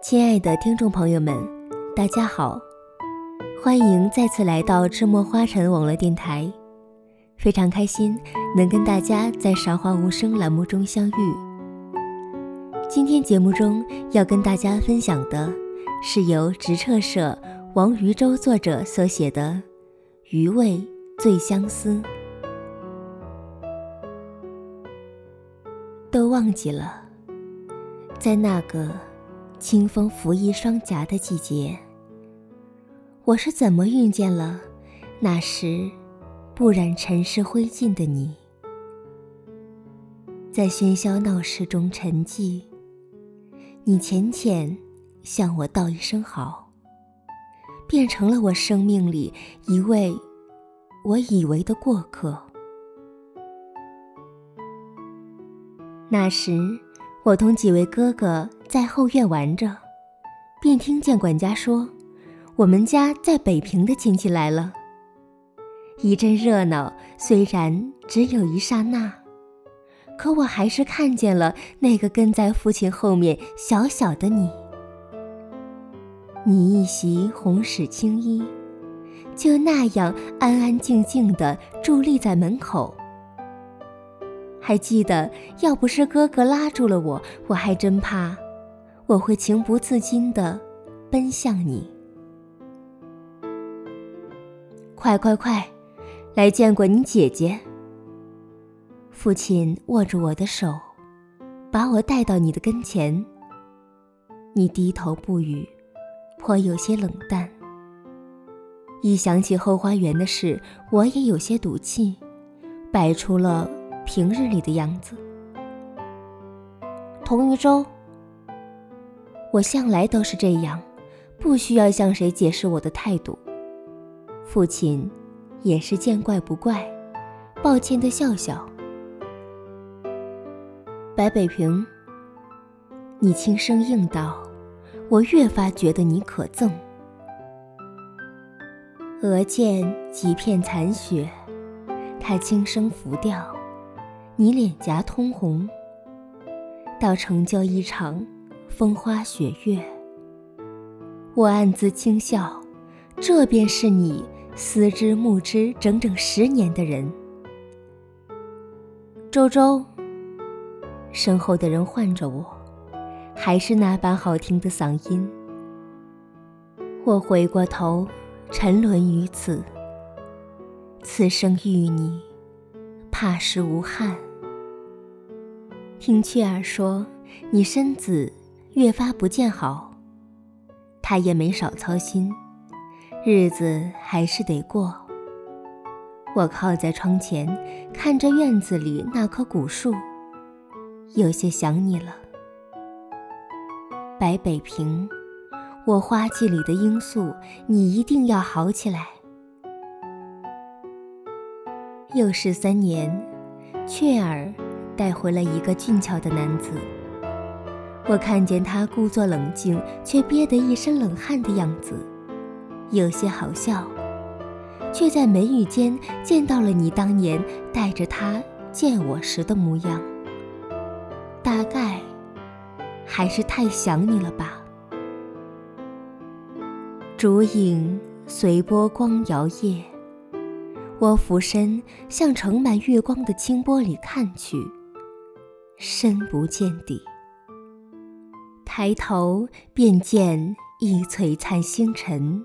亲爱的听众朋友们，大家好，欢迎再次来到赤墨花城网络电台。非常开心能跟大家在“韶华无声”栏目中相遇。今天节目中要跟大家分享的是由直彻社王渔舟作者所写的《余味最相思》。都忘记了，在那个清风拂衣双颊的季节，我是怎么遇见了那时。不染尘世灰烬的你，在喧嚣闹市中沉寂。你浅浅向我道一声好，变成了我生命里一位我以为的过客。那时，我同几位哥哥在后院玩着，便听见管家说：“我们家在北平的亲戚来了。”一阵热闹，虽然只有一刹那，可我还是看见了那个跟在父亲后面小小的你。你一袭红矢青衣，就那样安安静静地伫立在门口。还记得，要不是哥哥拉住了我，我还真怕我会情不自禁地奔向你。快快快！来见过你姐姐。父亲握住我的手，把我带到你的跟前。你低头不语，颇有些冷淡。一想起后花园的事，我也有些赌气，摆出了平日里的样子。童渔舟，我向来都是这样，不需要向谁解释我的态度。父亲。也是见怪不怪，抱歉的笑笑。白北平，你轻声应道，我越发觉得你可憎。额间几片残雪，他轻声拂掉，你脸颊通红。到成就一场风花雪月，我暗自轻笑，这便是你。思之慕之整整十年的人，周周。身后的人唤着我，还是那般好听的嗓音。我回过头，沉沦于此。此生遇你，怕是无憾。听雀儿说，你身子越发不见好，他也没少操心。日子还是得过。我靠在窗前，看着院子里那棵古树，有些想你了。白北平，我花季里的罂粟，你一定要好起来。又是三年，雀儿带回了一个俊俏的男子。我看见他故作冷静，却憋得一身冷汗的样子。有些好笑，却在眉宇间见到了你当年带着他见我时的模样。大概还是太想你了吧。烛影随波光摇曳，我俯身向盛满月光的清波里看去，深不见底。抬头便见一璀璨星辰，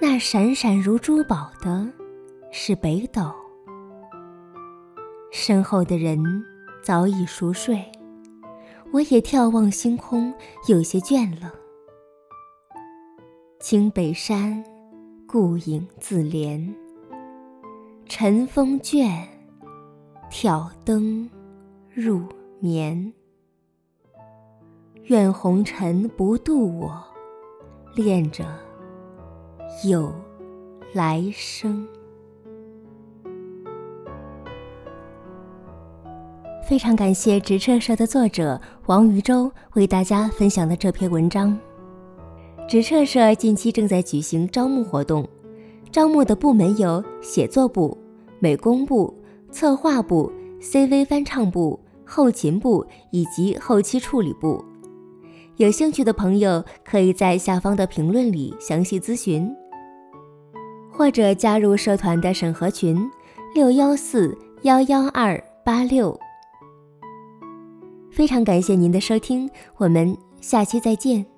那闪闪如珠宝的，是北斗。身后的人早已熟睡，我也眺望星空，有些倦了。青北山，孤影自怜。晨风倦，挑灯入眠。愿红尘不渡我，恋着有来生。非常感谢直彻社的作者王渔舟为大家分享的这篇文章。直彻社近期正在举行招募活动，招募的部门有写作部、美工部、策划部、CV 翻唱部、后勤部以及后期处理部。有兴趣的朋友可以在下方的评论里详细咨询，或者加入社团的审核群：六幺四幺幺二八六。非常感谢您的收听，我们下期再见。